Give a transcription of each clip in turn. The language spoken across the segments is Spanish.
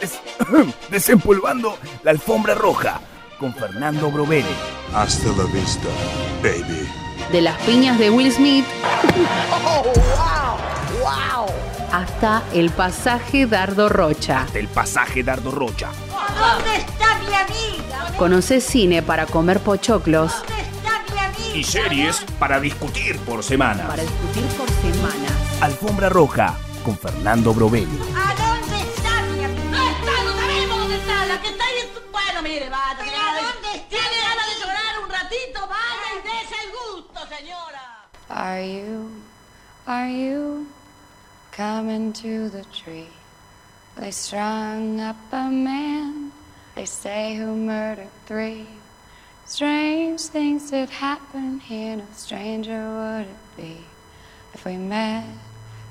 Des- Desempolvando la alfombra roja con Fernando Brovelli. Hasta la vista, baby. De las piñas de Will Smith hasta el pasaje Dardo Rocha. Del pasaje Dardo Rocha. ¿Dónde está mi amiga? Conoce cine para comer pochoclos, ¿Dónde está mi amiga? Y series para discutir por semana. para discutir por semanas. Alfombra roja con Fernando Brovelli. ¿A dónde está mi amiga? No está, no sabemos dónde está. La que está ahí es tu... Bueno, mire, vaya. ¿Pero dónde está? ¿Tiene ganas de llorar un ratito? Vaya y dése el gusto, señora. Are you, are you coming to the tree? They strung up a man, they say who murdered three. Strange things did happen here, no stranger would it be if we met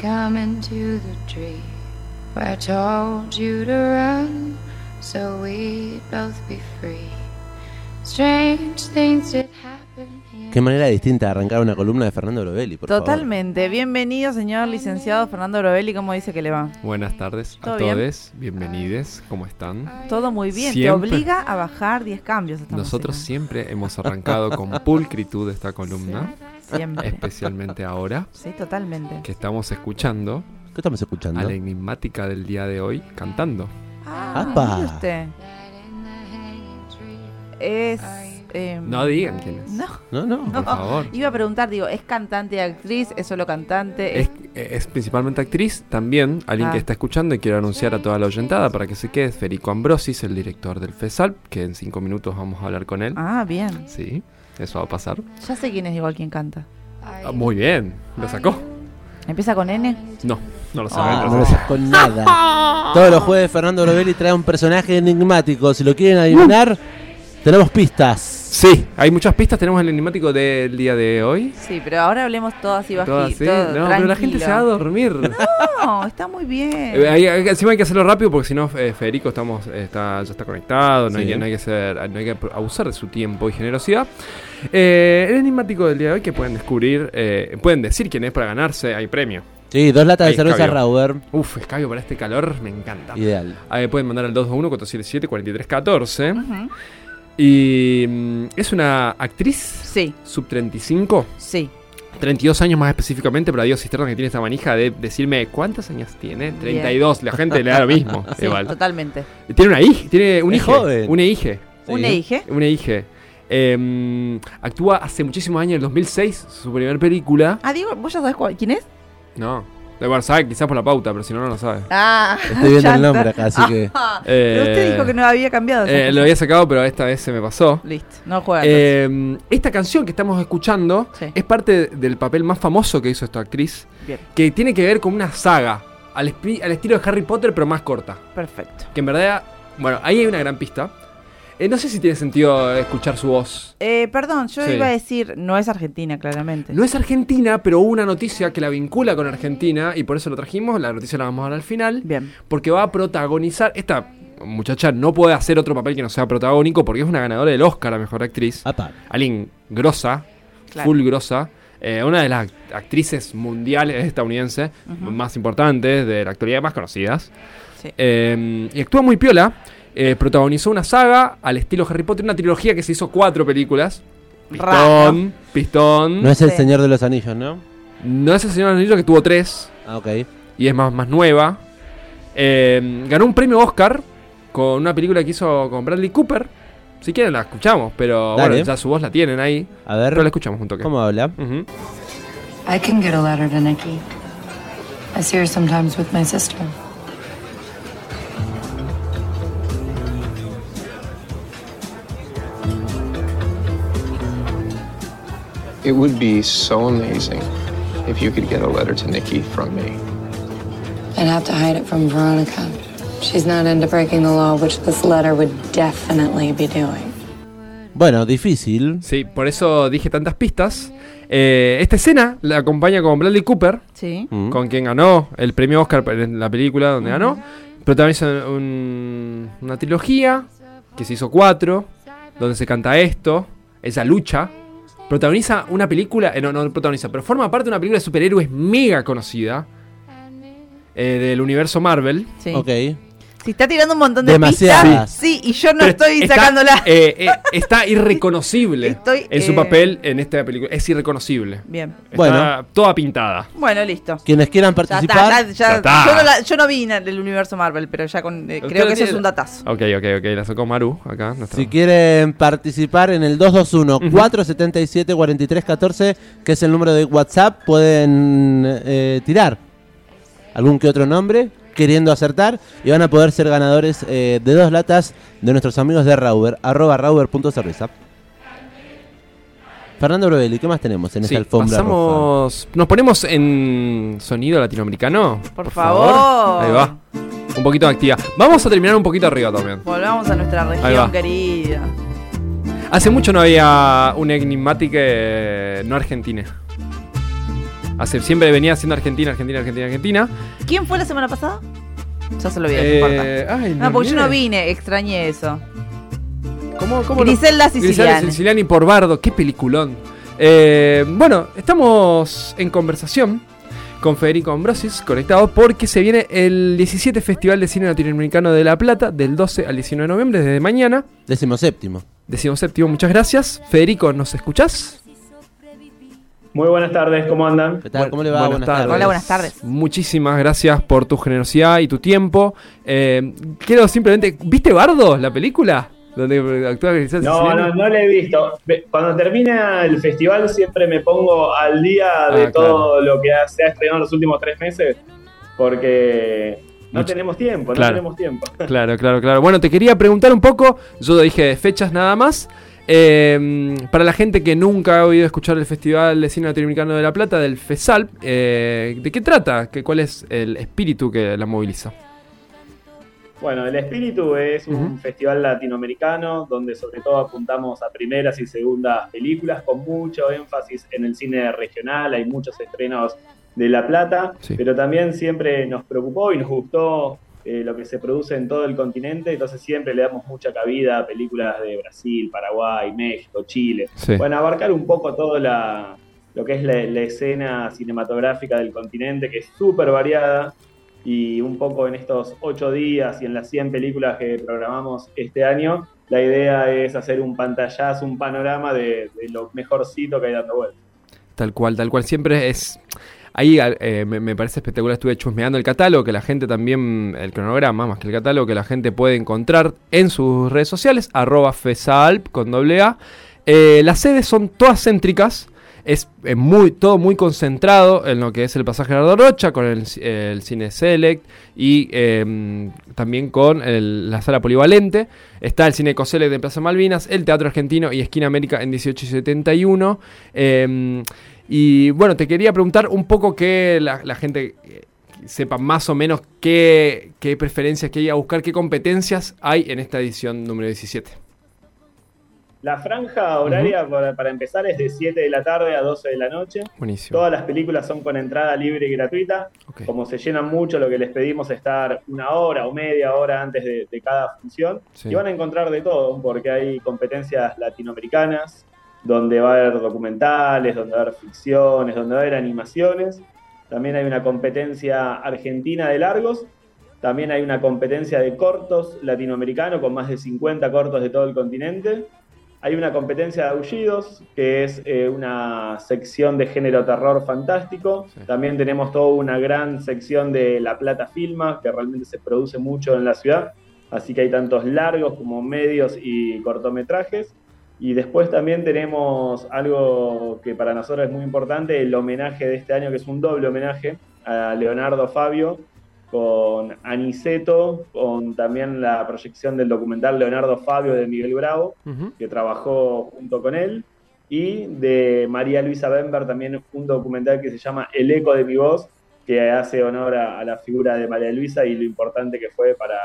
coming to the tree where I told you to run so we'd both be free? Strange things did happen here. Qué manera distinta de arrancar una columna de Fernando Lovelli, por favor. Totalmente. Bienvenido, señor licenciado Fernando Brovelli. ¿Cómo dice que le va? Buenas tardes ¿Todo a bien? todos, bienvenides, ¿cómo están? Todo muy bien. Te Siempre. obliga a bajar 10 cambios. esta Nosotros música. siempre hemos arrancado con pulcritud esta columna, Siempre. especialmente ahora Sí, totalmente. que estamos escuchando ¿Qué estamos escuchando? a la enigmática del día de hoy cantando. Ah, usted. Es. eh, No digan quién es. No, No, no. no. Por favor. Iba a preguntar, digo, ¿es cantante y actriz? ¿Es solo cantante? Es, es principalmente actriz, también alguien Ah. que está escuchando y quiero anunciar a toda la oyentada para que se quede, Federico Ambrosis, el director del FESAL, que en cinco minutos vamos a hablar con él. Ah, bien. Sí, eso va a pasar. Ya sé quién es igual quien canta. Ah, muy bien, lo sacó. ¿Empieza con N? No, no lo Ah, sabemos. no lo sé con nada. Todos los jueves Fernando Lovelli trae un personaje enigmático. Si lo quieren adivinar, tenemos pistas. Sí, hay muchas pistas. Tenemos el enigmático del día de hoy. Sí, pero ahora hablemos todo así bajito. Todo así. No, pero la gente se va a dormir. No, está muy bien. Eh, hay- hay- encima hay que hacerlo rápido porque si no, eh, Federico estamos, está, ya está conectado. No, hay, Sí. que, no, hay que ser- no hay que abusar de su tiempo y generosidad. Eh, el enigmático del día de hoy que pueden descubrir, eh, pueden decir quién es para ganarse. Hay premio. Sí, dos latas de Ahí, cerveza. Rauber. Uf, escabio para este calor, me encanta. Ideal. Eh, pueden mandar al 221-477-4314. Ujú. Y mm, es una actriz Sí, sub 35. sí. 32 años más específicamente, pero Dios Cisterna que tiene esta manija de decirme cuántos años tiene. 32, la gente le da lo mismo. Sí, igual. totalmente. Tiene una hija, tiene un Es hijo. joven. Una hija. Sí. ¿Un eije? Una hija. Em, actúa hace muchísimos años, en el 2006, su primera película. Ah, digo, ¿vos ya sabés cuál- quién es? No. De bueno, sabe quizás por la pauta, pero si no, no lo sabe. Ah, Estoy viendo el nombre acá, así que. Pero usted Eh, dijo que no había cambiado. eh, lo había sacado, pero esta vez se me pasó. Listo, no juega. Em, esta canción que estamos escuchando Sí. es parte del papel más famoso que hizo esta actriz, Bien, que tiene que ver con una saga, al, espi- al estilo de Harry Potter, pero más corta. perfecto. Que en verdad, bueno, ahí hay una gran pista. Eh, no sé si tiene sentido escuchar su voz. Eh, perdón, yo Sí. iba a decir, no es Argentina, claramente. No es argentina, pero hubo una noticia que la vincula con Argentina y por eso lo trajimos. La noticia la vamos a dar al final. Bien, Porque va a protagonizar. Esta muchacha no puede hacer otro papel que no sea protagónico porque es una ganadora del Oscar a mejor actriz. Apa. Alguien grosa, Claro. full grosa. eh, una de las act- actrices mundiales estadounidenses más importantes de la actualidad, más conocidas. sí. Eh, y actúa muy piola. Eh, protagonizó una saga al estilo Harry Potter, una trilogía que se hizo cuatro películas. Pistón, Pistón. No es el Sí. Señor de los Anillos, ¿no? No es el Señor de los Anillos que tuvo tres Ah, ok. y es más, más nueva. Eh, ganó un premio Oscar con una película que hizo con Bradley Cooper. Si quieren la escuchamos, pero Dale. bueno, ya su voz la tienen ahí. A ver. Pero la escuchamos un toque. ¿Cómo habla? Ujú. I can get a letter to Nikki. I see her sometimes with my sister. It would be so amazing if you could get a letter to Nikki from me. and have to hide it from Veronica. She's not into breaking the law, which this letter would definitely be doing. Bueno, difícil. Sí, por eso dije tantas pistas. Eh, esta escena la acompaña con Bradley Cooper, Sí. Mm. con quien ganó el premio Oscar en la película donde ganó. Protagoniza un- una trilogía que se hizo cuatro, donde se canta esto, esa lucha. Protagoniza una película, eh, no, no protagoniza, pero forma parte de una película de superhéroes mega conocida eh, del universo Marvel. Sí. Ok. Si está tirando un montón de Demasiadas. pistas, sí, y yo no Pero estoy está, sacándola. eh, eh, está irreconocible Estoy, en su eh, papel en esta película. Es irreconocible. Bien. Está Bueno. toda pintada. Bueno, listo. Quienes quieran Ya está, participar. ya- ya- Ya está. Yo, no la- yo no vi en el universo Marvel, pero ya con, eh, creo que eso es un datazo. Ok, ok, ok. La sacó Maru acá. nuestra- Si quieren participar en el 221-477-4314, que es el número de WhatsApp, pueden eh, tirar algún que otro nombre queriendo acertar y van a poder ser ganadores eh, de dos latas de nuestros amigos de Rauber, arroba rauber.cerveza. Fernando Brovelli, ¿qué más tenemos en Sí, esta alfombra roja? Nos ponemos en sonido latinoamericano. Por favor. Ahí va. Un poquito de actividad. Vamos a terminar un poquito arriba también. Volvamos a nuestra región querida. Hace mucho no había un enigmático eh, no argentino. Hace, siempre venía siendo Argentina, Argentina, Argentina, Argentina. ¿Quién fue la semana pasada? Ya se lo vi, no importa. Eh, ay, No, porque yo no vine, extrañé eso. ¿Cómo, cómo Griselda no? Griselda Siciliani. Siciliani por Bardo, qué peliculón. Eh, bueno, estamos en conversación con Federico Ambrosis, conectado, porque se viene el 17 Festival de Cine Latinoamericano de La Plata, del 12 al 19 de noviembre, desde mañana. Décimo séptimo. Decimos séptimo, muchas gracias. Federico, ¿nos escuchás? Muy buenas tardes, ¿cómo andan? ¿Qué tal? ¿Cómo le va? Buenas tardes. Hola, buenas tardes. Muchísimas gracias por tu generosidad y tu tiempo. Eh, quiero simplemente. ¿Viste Bardo, la película? Donde actúa No, no, no le he visto. Cuando termina el festival siempre me pongo al día de Ah, todo lo que ha- se ha estrenado en los últimos tres meses porque no Mucho- tenemos tiempo, Claro. no tenemos tiempo. Claro, claro, claro. Bueno, te quería preguntar un poco. Yo dije de fechas nada más. Eh, para la gente que nunca ha oído escuchar el Festival de Cine Latinoamericano de La Plata, del FESAL, eh, ¿de qué trata? ¿Qué, ¿Cuál es el espíritu que la moviliza? Bueno, El Espíritu es un festival latinoamericano donde sobre todo apuntamos a primeras y segundas películas con mucho énfasis en el cine regional, hay muchos estrenos de La Plata, Sí. pero también siempre nos preocupó y nos gustó eh, lo que se produce en todo el continente, entonces siempre le damos mucha cabida a películas de Brasil, Paraguay, México, Chile. Sí. Bueno, abarcar un poco todo la, lo que es la, la escena cinematográfica del continente, que es súper variada, y un poco en estos ocho días y en las 100 películas que programamos este año, la idea es hacer un pantallazo, un panorama de, de lo mejorcito que hay dando vuelta. Tal cual, tal cual. Siempre es. Ahí eh, me, parece espectacular. Estuve chusmeando el catálogo, que la gente también. El cronograma, más que el catálogo, que la gente puede encontrar en sus redes sociales. Arroba FESALP con doble A. Eh, las sedes son todas céntricas. Es muy, todo muy concentrado en lo que es el pasaje de Rocha, con el, Cine Select y eh, también con la sala polivalente. Está el Cine Coselect de Plaza Malvinas, el Teatro Argentino y Esquina América en 18 y 71. Eh, y bueno, te quería preguntar un poco que la, la gente eh, sepa más o menos qué, qué preferencias que hay a buscar, qué competencias hay en esta edición número 17. La franja horaria para, para empezar es de 7 de la tarde a 12 de la noche. Buenísimo. Todas las películas son con entrada libre y gratuita. Como se llenan mucho, lo que les pedimos es estar una hora o media hora antes de, de cada función. Sí. Y van a encontrar de todo, porque hay competencias latinoamericanas, donde va a haber documentales, donde va a haber ficciones, donde va a haber animaciones. También hay una competencia argentina de largos. También hay una competencia de cortos latinoamericano con más de 50 cortos de todo el continente. Hay una competencia de aullidos, que es eh, una sección de género terror fantástico. Sí. También tenemos toda una gran sección de La Plata Filma, que realmente se produce mucho en la ciudad. Así que hay tantos largos como medios y cortometrajes. Y después también tenemos algo que para nosotros es muy importante, el homenaje de este año, que es un doble homenaje a Leonardo Fabio, con Aniceto, con también la proyección del documental Leonardo Fabio de Miguel Bravo, Ujú. que trabajó junto con él, y de María Luisa Bember también un documental que se llama El eco de mi voz, que hace honor a, a la figura de María Luisa y lo importante que fue para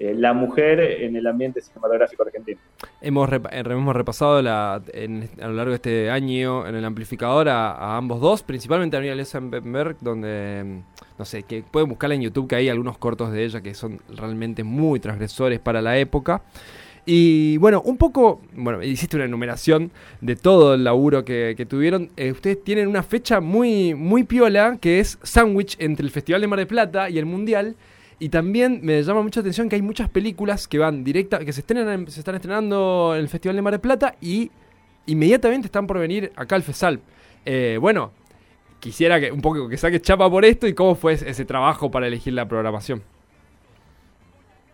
eh, la mujer en el ambiente cinematográfico argentino. Hemos, eh, hemos repasado a lo largo de este año en el amplificador a, ambos dos, principalmente a María Lesenberg, donde, mm, no sé, que pueden buscarla en YouTube, que hay algunos cortos de ella que son realmente muy transgresores para la época. Y bueno, un poco, bueno, hiciste una enumeración de todo el laburo que, tuvieron. Eh, ustedes tienen una fecha muy, muy piola, que es sándwich entre el Festival de Mar del Plata y el Mundial. Y también me llama mucha atención que hay muchas películas que van directa, que se, estrenan, en- se están estrenando en el Festival de Mar del Plata y inmediatamente están por venir acá al FESAL. Eh, bueno, quisiera que un poco que saques chapa por esto y cómo fue ese trabajo para elegir la programación.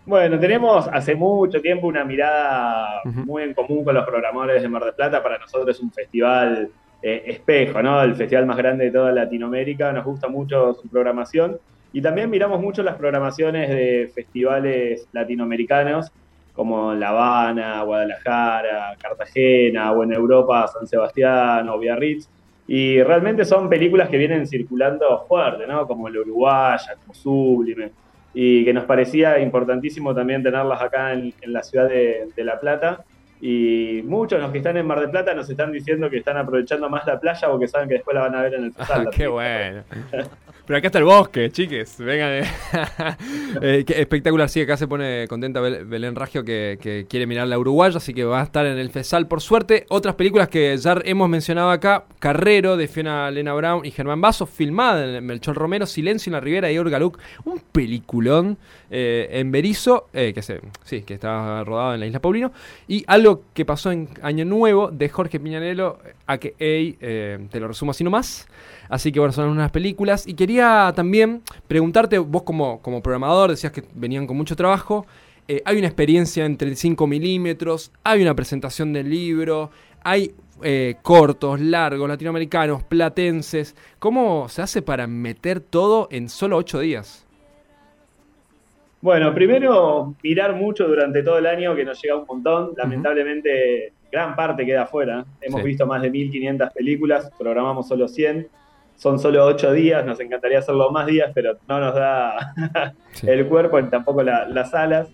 Bueno, tenemos hace mucho tiempo una mirada muy en común con los programadores de Mar del Plata. Para nosotros es un festival eh, espejo, ¿no? El festival más grande de toda Latinoamérica. Nos gusta mucho su programación. Y también miramos mucho las programaciones de festivales latinoamericanos, como La Habana, Guadalajara, Cartagena, o en Europa, San Sebastián o Biarritz. Y realmente son películas que vienen circulando fuerte, ¿no? Como La Uruguaya, como Sublime y que nos parecía importantísimo también tenerlas acá en, en la ciudad de, de La Plata. Y muchos los que están en Mar del Plata nos están diciendo que están aprovechando más la playa o que saben que después la van a ver en el festival. Qué bueno. Pero acá está el bosque, chiques. Vengan. Eh, qué espectacular. Sí, acá se pone contenta Bel- Belén Ragio que, quiere mirar la Uruguaya, así que va a estar en el FESAL por suerte. Otras películas que ya hemos mencionado acá: Carrero de Fiona Lena Brown y Germán Basso, filmada en Melchor Romero, Silencio en la Ribera y Olga Luc. Un peliculón eh, en Berizo, eh, que se, sí, que está rodado en la Isla Paulino. Y algo que pasó en Año Nuevo de Jorge Piñanelo, a que eh, te lo resumo así nomás. Así que bueno, son unas películas. Y quería también preguntarte, vos como, como programador, decías que venían con mucho trabajo. eh, hay una experiencia entre 5 milímetros, hay una presentación del libro, hay eh, cortos, largos, latinoamericanos, platenses. ¿Cómo se hace para meter todo en solo 8 días? Bueno, primero mirar mucho durante todo el año, que nos llega un montón. Lamentablemente, gran parte queda afuera. Hemos Sí. visto más de 1500 películas, programamos solo 100. Son solo 8 días, nos encantaría hacerlo más días, pero no nos da Sí. el cuerpo ni tampoco la- las alas.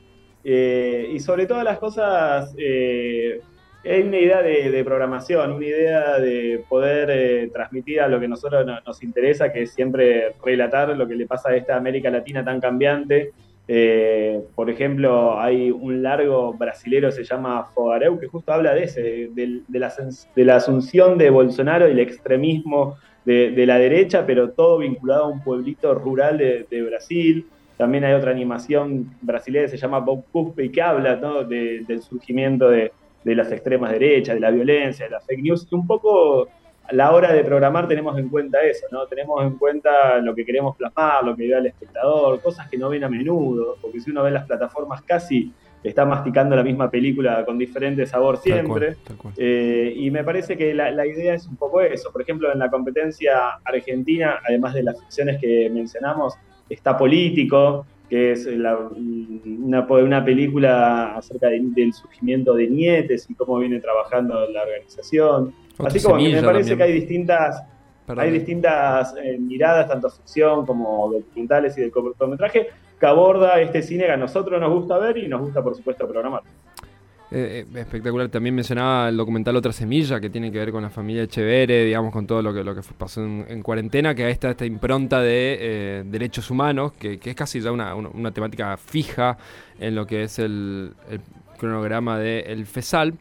Eh, y sobre todas las cosas, eh, hay una idea de, de programación, una idea de poder eh, transmitir a lo que a nosotros no- nos interesa, que es siempre relatar lo que le pasa a esta América Latina tan cambiante. Eh, por ejemplo, hay un largo brasilero, se llama Fogareu, que justo habla de ese, de, de la, de la asunción de Bolsonaro y el extremismo de, la derecha, pero todo vinculado a un pueblito rural de, Brasil. También hay otra animación brasileña que se llama Bob Cuspe y que habla ¿no? de- del surgimiento de, las extremas derechas, de la violencia, de la fake news. Y un poco a la hora de programar tenemos en cuenta eso, ¿no? Tenemos en cuenta lo que queremos plasmar, lo que ve al espectador, cosas que no ven a menudo, porque si uno ve las plataformas casi está masticando la misma película con diferente sabor Tal siempre. cual, tal cual. Eh, y me parece que la, la idea es un poco eso. Por ejemplo, en la competencia argentina, además de las ficciones que mencionamos, está Político, que es la- una, una película acerca de- del surgimiento de Nietes y cómo viene trabajando la organización. Otra Así como que me parece también. que hay distintas, Perdón. hay distintas eh, miradas, tanto ficción como documentales y de cortometraje, que aborda este cine que a nosotros nos gusta ver y nos gusta, por supuesto, programar. Eh, eh, espectacular. También mencionaba el documental Otra Semilla, que tiene que ver con la familia Echeverre, digamos, con todo lo que, lo que pasó en, en cuarentena, que ahí está esta impronta de eh, derechos humanos, que, que es casi ya una, una- una temática fija en lo que es el, el cronograma del FESAL.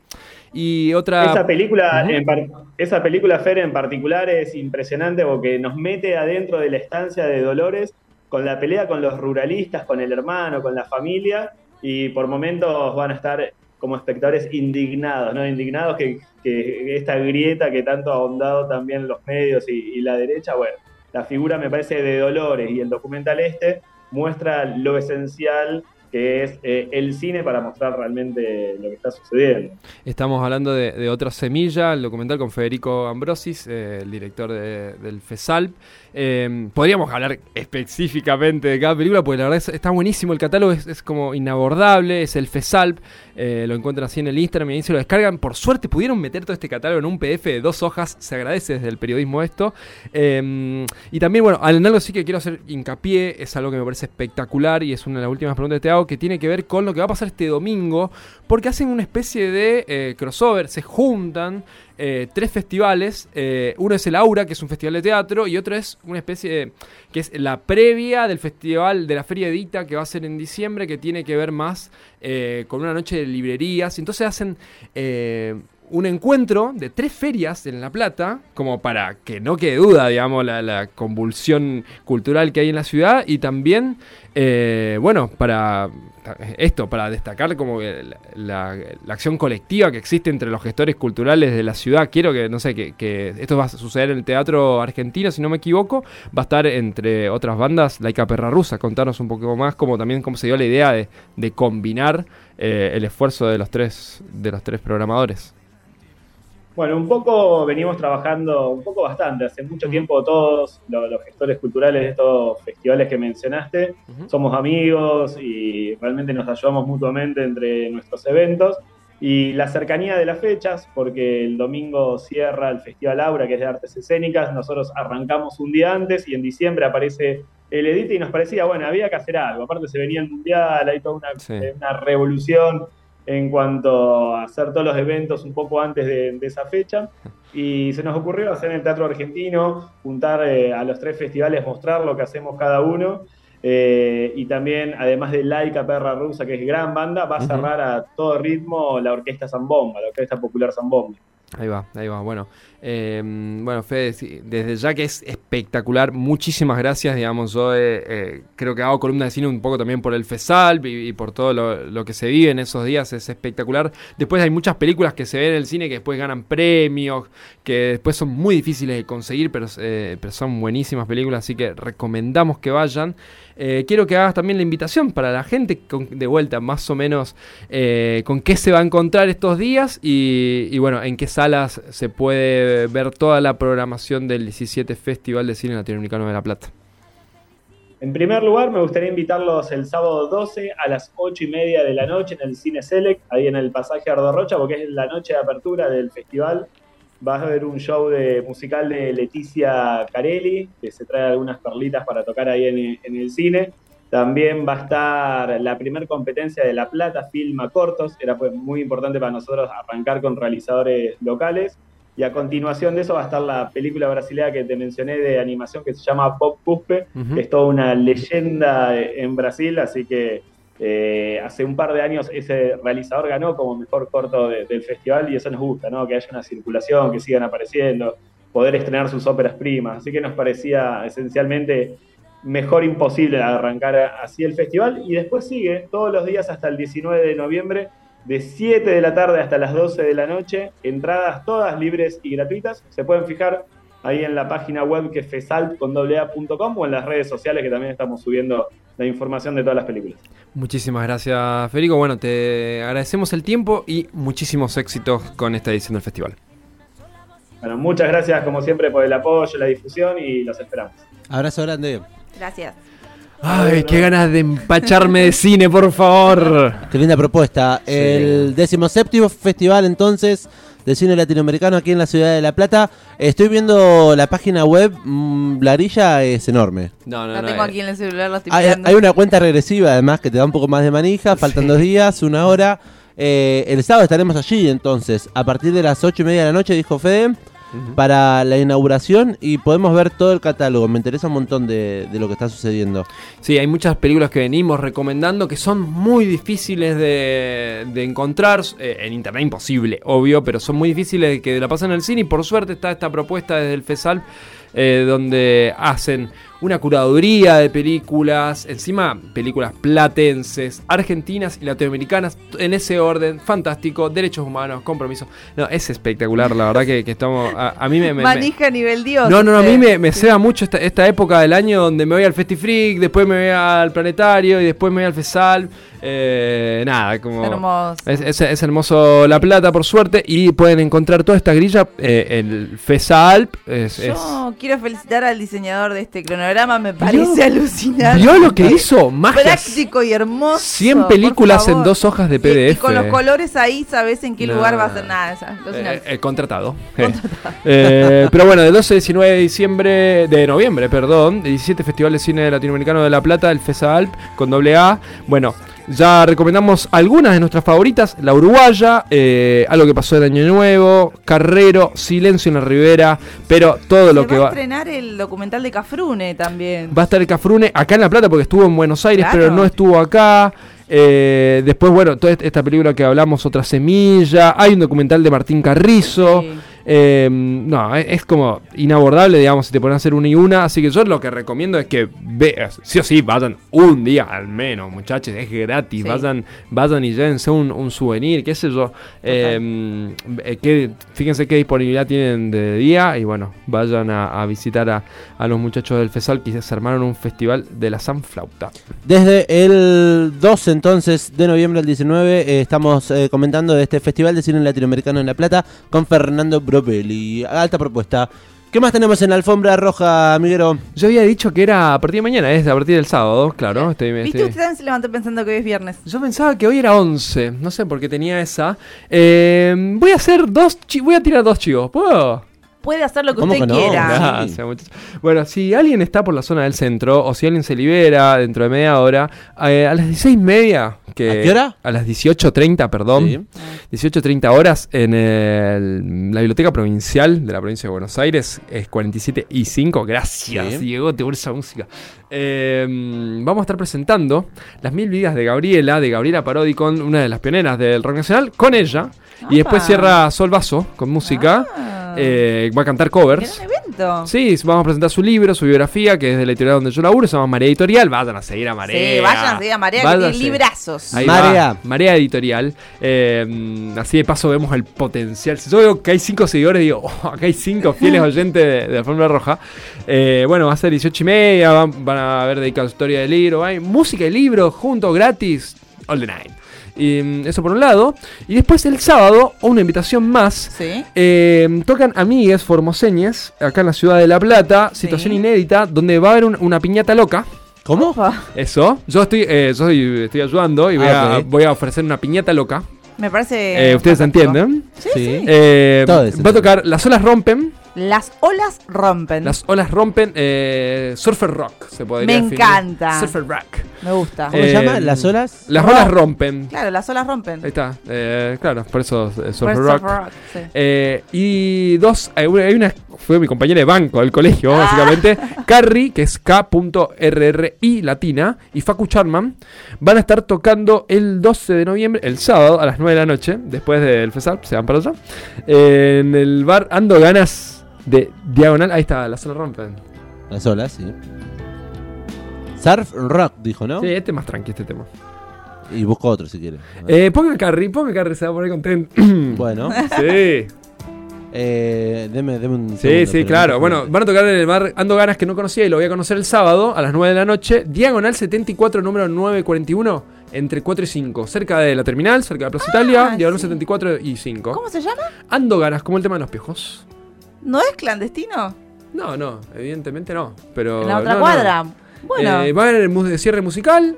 Y otra... Esa película, en par- esa película Fer en particular es impresionante porque nos mete adentro de la estancia de Dolores con la pelea con los ruralistas, con el hermano, con la familia y por momentos van a estar como espectadores indignados, ¿no? Indignados que, esta grieta que tanto ha ahondado también los medios y la derecha, bueno, la figura me parece de Dolores y el documental este muestra lo esencial que es eh, el cine para mostrar realmente lo que está sucediendo. Estamos hablando de, de Otra Semilla, el documental con Federico Ambrosis, eh, el director de- del FESALP. Eh, podríamos hablar específicamente de cada película, porque la verdad es- está buenísimo. El catálogo es, como inabordable, es el FESALP. eh, lo encuentran así en el Instagram y ahí se lo descargan. Por suerte pudieron meter todo este catálogo en un PDF de dos hojas. Se agradece desde el periodismo esto. Eh, y también, bueno, en algo sí que quiero hacer hincapié, es algo que me parece espectacular y es una de las últimas preguntas que te hago, que tiene que ver con lo que va a pasar este domingo, porque hacen una especie de eh, crossover, se juntan eh, tres festivales, eh, uno es el Aura, que es un festival de teatro, y otro es una especie de, que es la previa del festival de la Feria Edita, que va a ser en diciembre, que tiene que ver más con una noche de librerías, entonces hacen... un encuentro de tres ferias en La Plata, como para que no quede duda, digamos, la, convulsión cultural que hay en la ciudad, y también, eh, bueno, para esto, para destacar como la, la- acción colectiva que existe entre los gestores culturales de la ciudad. Quiero que, no sé, que, que esto va a suceder en el Teatro Argentino, si no me equivoco, va a estar entre otras bandas, Laika Perra Rusa, contarnos un poco más cómo también cómo se dio la idea de, de combinar eh, el esfuerzo de los tres, de los tres programadores. Bueno, un poco venimos trabajando, un poco bastante, hace mucho tiempo todos lo- los, gestores culturales de estos festivales que mencionaste, somos amigos y realmente nos ayudamos mutuamente entre nuestros eventos. Y la cercanía de las fechas, porque el domingo cierra el Festival Aura, que es de artes escénicas, nosotros arrancamos un día antes y en diciembre aparece el Edite y nos parecía, bueno, había que hacer algo. Aparte se venía el Mundial, hay toda una, Sí. una revolución en cuanto a hacer todos los eventos un poco antes de, de esa fecha. Y se nos ocurrió hacer en el Teatro Argentino, juntar eh, a los tres festivales, mostrar lo que hacemos cada uno. Eh, y también, además de Laika Perra Rusa, que es gran banda, va a cerrar a todo ritmo la Orquesta Zambomba, la Orquesta Popular Zambomba. Ahí va, ahí va. Bueno, eh, bueno, Fede, desde ya que es espectacular, muchísimas gracias. Digamos, yo eh, eh, creo que hago columna de cine un poco también por el FESAL y, por todo lo, lo que se vive en esos días, es espectacular. Después hay muchas películas que se ven en el cine que después ganan premios, que después son muy difíciles de conseguir, pero, eh, pero son buenísimas películas, así que recomendamos que vayan. Eh, quiero que hagas también la invitación para la gente, de vuelta, más o menos, eh, con qué se va a encontrar estos días y, y, bueno, en qué salas se puede ver toda la programación del 17 Festival de Cine Latinoamericano de La Plata. En primer lugar, me gustaría invitarlos el sábado 12 a las 8 y media de la noche en el Cine Select, ahí en el pasaje Ardo Rocha, porque es la noche de apertura del festival. Va a haber un show de, musical de Leticia Carelli, que se trae algunas perlitas para tocar ahí en, en el cine. También va a estar la primer competencia de La Plata, Filma Cortos. Era pues muy importante para nosotros arrancar con realizadores locales. Y a continuación de eso va a estar la película brasileña que te mencioné de animación que se llama Bob Cuspe, que es toda una leyenda en Brasil, así que eh, hace un par de años ese realizador ganó como mejor corto de- del festival y eso nos gusta, ¿no? Que haya una circulación, que sigan apareciendo, poder estrenar sus óperas primas, así que nos parecía esencialmente mejor imposible arrancar así el festival. Y después sigue todos los días hasta el 19 de noviembre de 7 de la tarde hasta las 12 de la noche, entradas todas libres y gratuitas, se pueden fijar ahí en la página web que es fesalt.com o en las redes sociales que también estamos subiendo la información de todas las películas. Muchísimas gracias, Federico. Bueno, te agradecemos el tiempo y muchísimos éxitos con esta edición del festival. Bueno, muchas gracias como siempre por el apoyo, la difusión y los esperamos. Abrazo grande. Gracias. Ay, qué ganas de empacharme de cine, por favor. Qué linda propuesta. El 17 Festival entonces de Cine Latinoamericano aquí en la ciudad de La Plata. Estoy viendo la página web, mm, la grilla es enorme. No, no, La no. tengo eh, aquí en el celular, la estoy Hay, mirando. hay una cuenta regresiva además que te da un poco más de manija, faltan dos días, una hora. Eh, el sábado estaremos allí entonces, a partir de las ocho y media de la noche, dijo Fede, Para la inauguración y podemos ver todo el catálogo. Me interesa un montón de, de lo que está sucediendo. Sí, hay muchas películas que venimos recomendando que son muy difíciles de, de encontrar. eh, en internet imposible, obvio, pero son muy difíciles de que la pasen en el cine. Y por suerte está esta propuesta desde el FESAL eh, donde hacen una curaduría de películas, encima películas platenses, argentinas y latinoamericanas, en ese orden, fantástico, derechos humanos, compromiso. No, es espectacular, la verdad que, que estamos... A, a mí me... Manija a nivel Dios. no, no, no, a mí me, me ceba mucho esta, esta época del año donde me voy al FestiFreak, después me voy al Planetario y después me voy al FESAL. Eh, nada, como... Hermoso. Es, es- es hermoso La Plata, por suerte, y pueden encontrar toda esta grilla. eh, el FESALP es... es- Yo quiero felicitar al diseñador de este cronograma, me parece alucinante. ¿Vio lo que hizo? Magias. Práctico y hermoso. 100 por películas en dos hojas de PDF. Y, con los colores ahí sabes en qué Nah. lugar va a ser nada. Eh, eh, contratado. Eh, pero bueno, del 12 al 19 de diciembre, de noviembre, perdón, 17 Festival de Cine Latinoamericano de La Plata, el FESALP, con doble A. Bueno, ya recomendamos algunas de nuestras favoritas, La Uruguaya, eh, Algo que pasó el Año Nuevo, Carrero, Silencio en la Ribera, pero todo lo que va a va... estrenar el documental de Cafrune también. Va a estar el Cafrune acá en La Plata porque estuvo en Buenos Aires, Claro. pero no estuvo acá. Eh, después, bueno, toda est- esta película que hablamos, Otra Semilla. Hay un documental de Martín Carrizo. Sí. Eh, no, es, como inabordable, digamos, si te ponen a hacer una y una. Así que yo lo que recomiendo es que veas, sí o sí, vayan un día al menos, muchachos, es gratis. Sí. Vayan, vayan y llévense un, un souvenir, qué sé yo. Eh, eh, que- fíjense qué disponibilidad tienen de día y bueno, vayan a, a visitar a, a los muchachos del FESAL que se armaron un festival de la Sanflauta. Desde el 12 entonces de noviembre al 19 eh, estamos eh, comentando de este Festival de Cine Latinoamericano en La Plata con Fernando Brovelli. Alta propuesta. ¿Qué más tenemos en la alfombra roja, Miguero? Yo había dicho que era a partir de mañana, es a partir del sábado, claro. Estoy, ¿Viste? estoy- Usted también se levantó pensando que hoy es viernes. Yo pensaba que hoy era 11, no sé por qué tenía esa. Eh, voy a hacer dos, chi- voy a tirar dos chivos, ¿puedo? Puede hacer lo que ¿Cómo usted que no? quiera. Bueno, si alguien está por la zona del centro o si alguien se libera dentro de media hora, eh, a las 16 y media. Que, ¿A qué hora? A las 18.30, perdón. Sí. 18.30 horas en el- la Biblioteca Provincial de la Provincia de Buenos Aires. Es 47 y 5. Gracias, Sí. Diego, te esa música. Eh, vamos a estar presentando Las Mil Vidas de Gabriela, de Gabriela Parodi, con una de las pioneras del rock nacional, con ella. Y después cierra Sol Vaso con música. Ah. Eh, va a cantar covers. Gran evento. Sí, vamos a presentar su libro, su biografía, que es de la editorial donde yo laburo, se llama Marea Editorial. Vayan a seguir a Marea. Sí, vayan a seguir a Marea, que tiene librazos. Ahí Marea. va, Marea Editorial. Eh, así de paso vemos el potencial. Si yo veo que hay cinco seguidores, digo, oh, acá hay cinco fieles oyentes de, de Alfombra Roja. Eh, bueno, va a ser 18 y media, van, van a ver dedicatoria del libro, hay música y libro juntos, gratis, all the night. Y eso por un lado. Y después el sábado, una invitación más. Sí. Eh, tocan Amigues Formoseñes, acá en la ciudad de La Plata, situación Sí. inédita, donde va a haber un- una piñata loca. ¿Cómo? Opa. Eso, yo estoy, eh, yo estoy, estoy ayudando y voy, Ah, a, voy a ofrecer una piñata loca. Me parece. Eh, Ustedes fantástico. entienden. Sí, Sí. Eh, va a tocar Las olas rompen. Las olas rompen. Las olas rompen. eh, surfer rock, se podría Me definir. encanta. Surfer rock. Me gusta. ¿Cómo se Eh, llama? ¿Las olas? Las Rock. olas rompen. Claro, las olas rompen. Ahí está. eh, claro, por eso eh, surfer rock. rock, sí. Eh, y dos, hay una, hay una- fue mi compañera de banco del colegio, Ah. básicamente. Carrie, que es K.RRI latina, y Facu Charman van a estar tocando el 12 de noviembre, el sábado, a las 9 de la noche, después del FESAP, se van para allá, en el bar Ando Ganas de Diagonal. Ahí está, la zona rompen. Las olas, sí. Surf Rock, dijo, ¿no? Sí, este es más tranqui, este tema. Y busco otro si quiere. Eh, ponga Carrie, ponga Carrie, se va a poner contento. Bueno, sí. Eh, deme, deme un Sí, segundo, sí, claro. no- Bueno, van a tocar en el bar Ando Ganas que no conocía y lo voy a conocer el sábado a las 9 de la noche. Diagonal 74, número 941, entre 4 y 5. Cerca de la terminal, cerca de Plaza Italia, diagonal sí. 74 y 5. ¿Cómo se llama? Ando Ganas, como el tema de los piojos. ¿No es clandestino? No, no, evidentemente no. Pero, En la otra no, no. cuadra. Bueno, Eh, va a haber el mu- cierre musical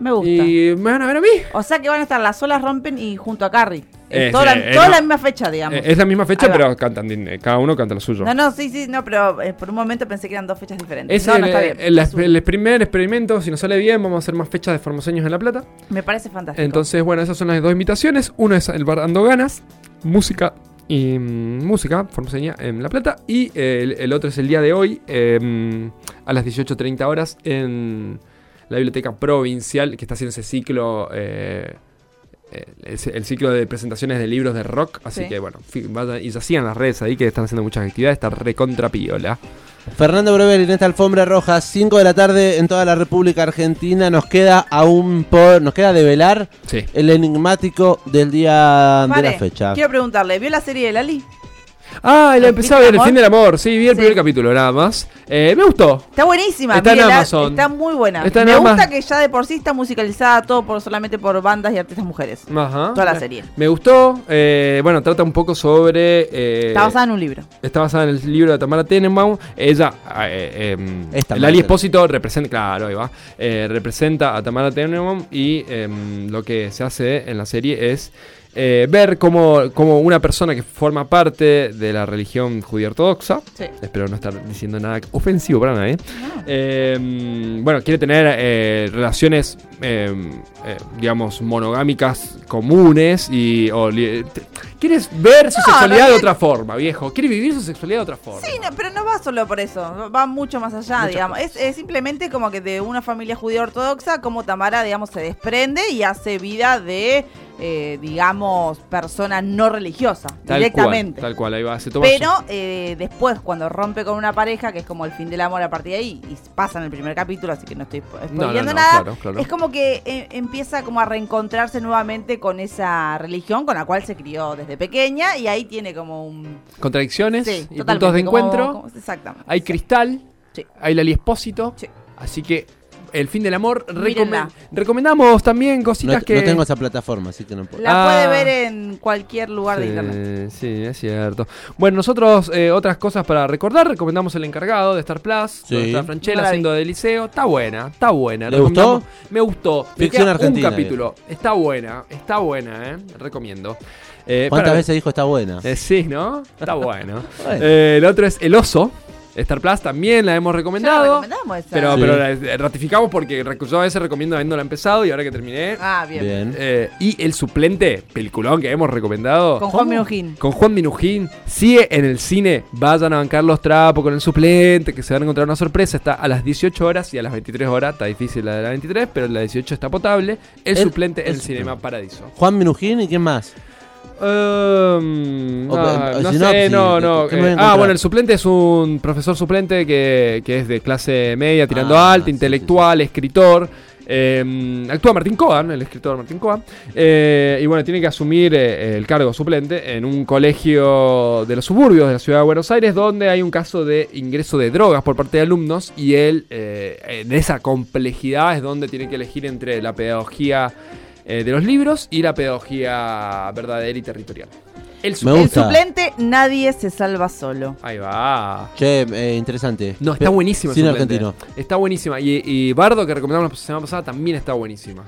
me gusta. y me van a ver a mí. O sea que van a estar las olas rompen y junto a Carrie. Eh, Es toda, la, eh, toda no. la misma fecha, digamos. Eh, es la misma fecha, pero cantan, din- cada uno canta lo suyo. No, no, sí, sí, no, pero eh, por un momento pensé que eran dos fechas diferentes. Es no, el, no está bien. el- Es un- el primer experimento, si nos sale bien, vamos a hacer más fechas de formoseños en La Plata. Me parece fantástico. Entonces, bueno, esas son las dos invitaciones. Uno es el bar Ando Ganas, música y mm, música, formoseña en La Plata. Y eh, el, el otro es el día de hoy, eh, a las 18.30 horas, en la Biblioteca Provincial, que está haciendo ese ciclo eh, eh, el ciclo de presentaciones de libros de rock. Así Sí. que bueno, vayan- y ya sigan las redes ahí que están haciendo muchas actividades. Está recontra piola. Fernando Brover en esta alfombra roja, 5 de la tarde en toda la República Argentina. Nos queda aún por. Nos queda develar Sí. el enigmático del día de la fecha. quiero preguntarle, ¿vio la serie de Lali? Ah, la ¿El empecé a ver, el amor? fin del amor. Sí, vi el Sí. primer capítulo nada más. Eh, me gustó. Está buenísima, Está en Amazon. está muy buena. Está en Me gusta que ya de por sí está musicalizada todo por solamente por bandas y artistas mujeres. Ajá. Toda la serie. Me gustó. eh, bueno, trata un poco sobre. eh, Está basada en un libro. Está basada en el libro de Tamara Tenenbaum. Ella, eh, Lali Tamara Espósito representa, claro, ahí va, eh, representa a Tamara Tenenbaum y em, lo que se hace en la serie es eh, ver cómo, cómo una persona que forma parte de la religión judía ortodoxa, Sí. espero no estar diciendo nada ofensivo para nadie, em, bueno, quiere tener eh, relaciones, em, eh, digamos, monogámicas comunes y... o ¿Quieres ver su No, sexualidad de otra forma, viejo? ¿Quiere vivir su sexualidad de otra forma? Sí, no, pero no va solo por eso, va mucho más allá, Muchas digamos. Es, es simplemente como que de una familia judía ortodoxa, como Tamara, digamos, se desprende y hace vida de, eh, digamos, persona no religiosa, Tal directamente. Cual, tal cual, ahí va. Se toma Pero eh, después, cuando rompe con una pareja, que es como el fin del amor a partir de ahí, y pasa en el primer capítulo, así que no estoy spoileando nada, claro, claro. es como que eh, empieza como a reencontrarse nuevamente con esa religión con la cual se crió desde pequeña, y ahí tiene como un... contradicciones Sí, y puntos de como- encuentro. como- exactamente. Hay cristal, Sí. hay Lali Espósito. Sí. Así que el fin del amor. Mírenla. recomen- recomendamos también No, cositas que. no tengo esa plataforma, así que no puedo. La Ah. puede ver en cualquier lugar de internet. Sí, es cierto. Bueno, nosotros eh, otras cosas para recordar, recomendamos El Encargado de Star Plus, Sí. donde está Franchella haciendo de liceo. Está buena, está buena. ¿Le gustó? Me gustó. Ficción argentina, Un capítulo. Está buena, está buena, ¿eh? Recomiendo. Eh, ¿Cuántas para- veces dijo está buena? Eh, sí, ¿no? Está bueno. Bueno. Eh, el otro es El Oso. Star Plus también la hemos Ya recomendado. recomendamos esa. Pero, Sí. pero la- eh, ratificamos porque yo a veces recomiendo habiéndola empezado y ahora que terminé. Ah, bien. Bien. Eh, y El Suplente, peliculón que hemos recomendado. Con Juan Minujín. Con Juan Minujín. Sigue en el cine. Vayan a bancar los trapos con el suplente, que se van a encontrar una sorpresa. Está a las 18 horas y a las 23 horas. Está difícil la de las 23, pero la 18 está potable. El, El- suplente en el el Cinema. Paradiso. Juan Minujín y quién más. Um, O- o no sinopsis, sé, no, ¿qué- no. eh, ah, bueno, el suplente es un profesor suplente que, que es de clase media, tirando Ah, alta, sí, intelectual, escritor. Eh, actúa Martín Coan, el escritor Martín Coan. Eh, y bueno, tiene que asumir eh, el cargo suplente en un colegio de los suburbios de la ciudad de Buenos Aires, donde hay un caso de ingreso de drogas por parte de alumnos. Y él, en esa complejidad, es donde tiene que elegir entre la pedagogía eh, de los libros y la pedagogía verdadera y territorial. El Me suplente. El gusta. suplente, nadie se salva solo. Ahí va. Che, eh, interesante. No, está Pe- buenísima. el Cine suplente. argentino. Está buenísima. Y, y Bardo, que recomendamos la semana pasada, también está buenísima.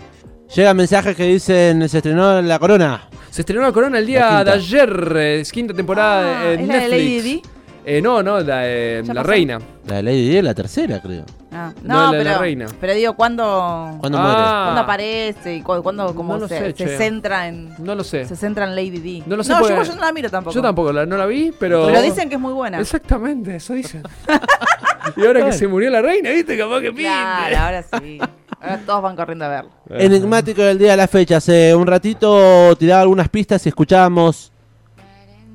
Llega mensajes que dicen se estrenó La Corona. Se estrenó la corona el La día quinta. de ayer, eh, es quinta temporada Ah, en ¿es la de Netflix. Lady Di? Eh, no, no, la, de ¿Ya la pasó? reina. La de Lady Di es la tercera, creo. Ah, No, no, la de la pero, reina. pero digo, ¿cuándo, ¿Cuándo Ah. muere? ¿cuándo aparece? y cu- cuándo como No lo se, sé, se che. centra en No lo sé. se centra en Lady D? No lo sé No, porque- yo, yo no la miro tampoco. Yo tampoco la, no la vi, pero. Pero dicen que es muy buena. Exactamente, eso dicen. y ahora que se murió la reina, ¿viste? Capaz que pinte. Claro, ahora sí. Ahora todos van corriendo a verlo. Enigmático del día de la fecha. Hace un ratito tiraba algunas pistas y escuchábamos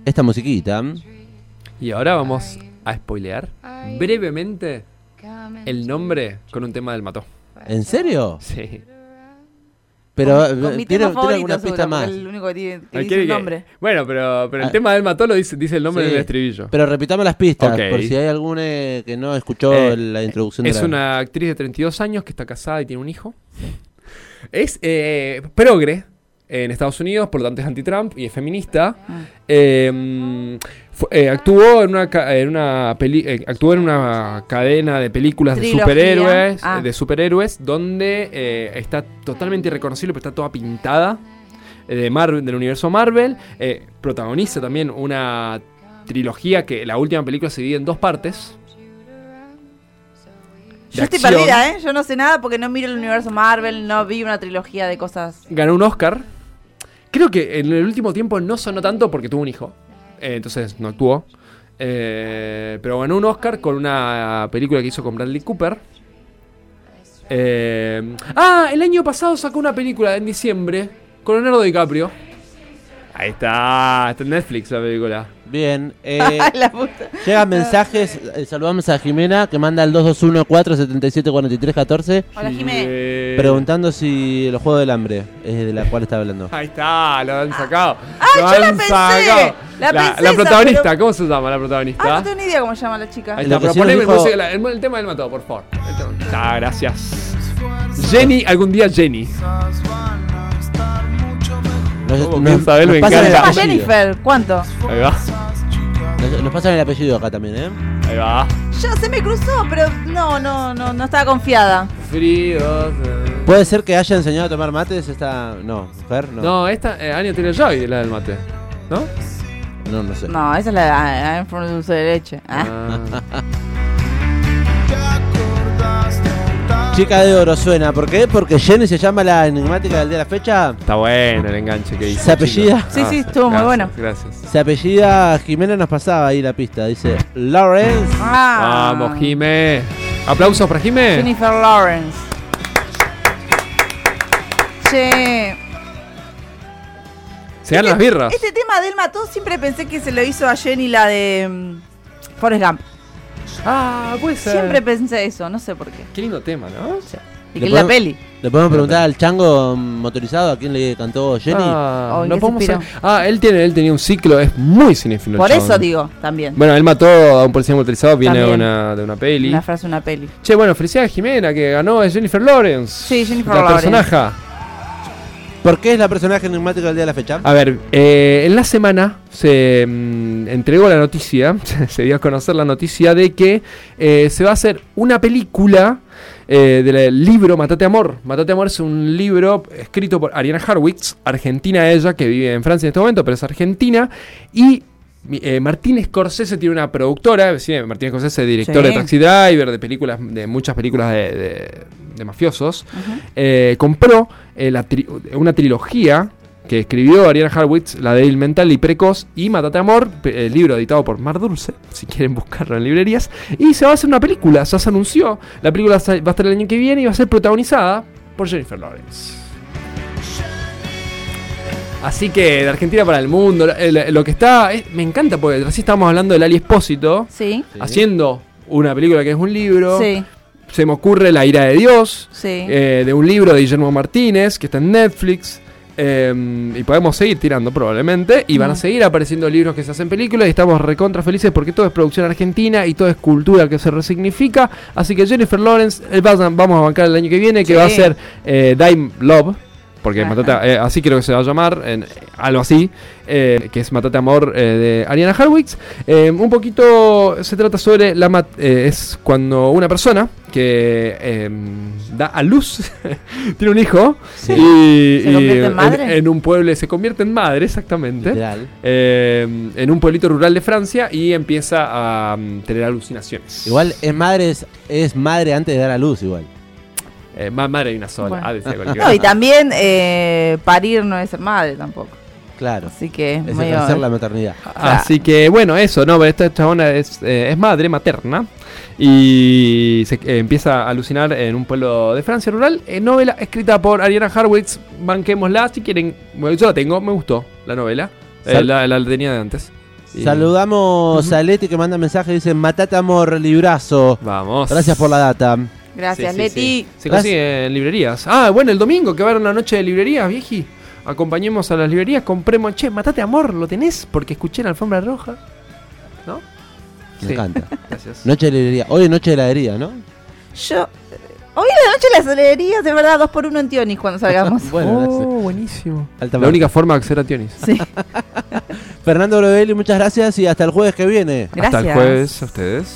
esta musiquita. Y ahora vamos a spoilear brevemente el nombre con un tema del mató. ¿En serio? Sí. Pero Con- con mi tiene, tema tiene favorito, alguna seguro, pista más. El único que tiene que dice ¿quiere el nombre. Bueno, pero, pero el Ah. tema del mató lo dice, dice el nombre Sí. del estribillo. Pero repitamos las pistas, por si hay alguno que no escuchó Eh, la introducción Es de la... una actriz de 32 años que está casada y tiene un hijo. Es eh, progre en Estados Unidos, por lo tanto es anti-Trump y es feminista. Ah. Eh, fu- eh, actuó en una, en una peli- eh, actuó en una cadena de películas de superhéroes, Ah. eh, de superhéroes, donde está totalmente irreconocible, pero está toda pintada de Marvel, del universo Marvel. Protagoniza también una trilogía que la última película se divide en dos partes. Yo estoy acción. perdida, ¿eh? Yo no sé nada porque no miro el universo Marvel, no vi una trilogía de cosas. Ganó un Oscar. Creo que en el último tiempo no sonó tanto porque tuvo un hijo. Eh, entonces no actuó. Eh, pero ganó un Oscar con una película que hizo con Bradley Cooper. Eh, ah, el año pasado sacó una película en diciembre con Leonardo DiCaprio. Ahí está, está en Netflix la película. Bien. eh, La puta. llegan mensajes. eh, saludamos a Jimena que manda al 221-477-4314 Hola, Jimé. Eh, preguntando si el juego del hambre es de la cual está hablando. Ahí está, lo han sacado. Ah, lo yo la han pensé, sacado. la La, pensé la esa, protagonista, pero- ¿cómo se llama la protagonista? Ah, no tengo ni idea cómo se llama la chica. Ahí está, pero poneme dijo- el, el tema del matado, por favor. Ah, gracias. Jenny, algún día Jenny. Nos, Como nos- él, nos me pasan encanta. Jennifer, ¿cuánto? Ahí va, Nos, nos pasan el apellido acá también, ¿eh? ahí va. Yo se me cruzó, pero no, no, no, no estaba confiada. Fríos. eh. ¿Puede ser que haya enseñado a tomar mates esta... No, mujer, no. No, esta, eh, Anya Taylor Joy, la del mate. ¿No? No, no sé. No, esa es la de ah, I'm from dulce de leche. Ah. Ah. Chica de oro suena. ¿Por qué? Porque Jenny se llama la enigmática del día de la fecha. Está bueno el enganche que hizo. ¿Se apellida? Sí, sí, estuvo muy bueno. Gracias. Se apellida Jimena nos pasaba ahí la pista. Dice Lawrence. Ah. Vamos, Jime. Aplausos para Jime. Jennifer Lawrence. Che. Se dan las birras. Este tema del mató siempre pensé que se lo hizo a Jenny la de mm, Forrest Gump. Ah, puede ser. Siempre pensé eso, no sé por qué. Qué lindo tema, ¿no? Y Le que la podemos- peli. Le podemos preguntar al chango motorizado a quién le cantó Jenny. Ah, Oh, ¿en no qué podemos se saber. Ah, él, tiene, él tenía un ciclo, es muy cinéfilo. el Por chabón. eso digo, también. Bueno, él mató a un policía motorizado, viene de También. una, de una peli. Una frase, una peli. Che, bueno, felicidades a Jimena, que ganó es Jennifer Lawrence. Sí, Jennifer la Lawrence. personaje. ¿Por qué es la personaje enigmática del día de la fecha? A ver, eh, en la semana se mm, entregó la noticia, se dio a conocer la noticia de que eh, se va a hacer una película eh, del libro Matate Amor. Matate Amor es un libro escrito por Ariana Harwitz, argentina ella, que vive en Francia en este momento, pero es argentina, y eh, Martín Scorsese tiene una productora, sí, Martín Scorsese, director Sí. de Taxi Driver, de películas, de muchas películas de, de- de mafiosos, eh, compró eh, la tri- una trilogía que escribió Ariana Harwitz, la de Il Mental y Precoz y Matate Amor, el libro editado por Mar Dulce, si quieren buscarlo en librerías, y se va a hacer una película, ya se anunció, la película va a estar el año que viene y va a ser protagonizada por Jennifer Lawrence. Así que de Argentina para el mundo, lo, el- que está, es- me encanta porque así estábamos hablando del Ali Espósito, Sí, haciendo una película que es un libro, sí, se me ocurre La ira de Dios, sí. eh, de un libro de Guillermo Martínez que está en Netflix. eh, y podemos seguir tirando probablemente. Y van a Mm. seguir apareciendo libros que se hacen películas. Y estamos recontra felices porque todo es producción argentina y todo es cultura que se resignifica. Así que Jennifer Lawrence, eh, vas a- vamos a bancar el año que viene, que Sí. va a ser eh, Dime Love. Porque Ajá. Matate- eh, así creo que se va a llamar, en- algo así, eh, que es Matate Amor eh, de Ariana Harwitz. Eh, un poquito se trata sobre la mat- es cuando una persona que eh, da a luz tiene un hijo Sí. y, ¿Se y convierte en madre? en un pueblo se convierte en madre exactamente eh, en un pueblito rural de Francia y empieza a mm, tener alucinaciones. Igual es madre, es, es madre antes de dar a luz igual. Eh, ma- madre hay una sola. Bueno. Ah, decía cualquiera. No, y también eh, parir no es ser madre tampoco. Claro. Así que es ejercer la maternidad. Así que bueno, eso, ¿no? Esta chabona es, eh, es madre materna y se eh, empieza a alucinar en un pueblo de Francia rural. Eh, novela escrita por Ariana Harwitz. Banquémosla si quieren. Bueno, yo la tengo, me gustó la novela. Eh, la, la tenía de antes. Y- Saludamos a Leti que manda mensaje. Dice: Matate amor, librazo. Vamos. Gracias por la data. Gracias, Sí, sí, Leti. sí. Se Gracias. consigue en librerías. Ah, bueno, el domingo que va a haber una noche de librerías, vieji. Acompañemos a las librerías, compremos. Che, matate amor, ¿lo tenés? Porque escuché en la alfombra roja. ¿No? Me Sí. encanta. Gracias. Noche de librería. Hoy es noche de heladería, ¿no? Yo. Hoy en la noche las heladerías, de verdad, dos por uno en Tionis cuando salgamos. Bueno, oh, buenísimo. Alta La única forma de acceder a Tionis. Sí, Fernando Brovelli, muchas gracias y hasta el jueves que viene. gracias. Hasta el jueves a ustedes.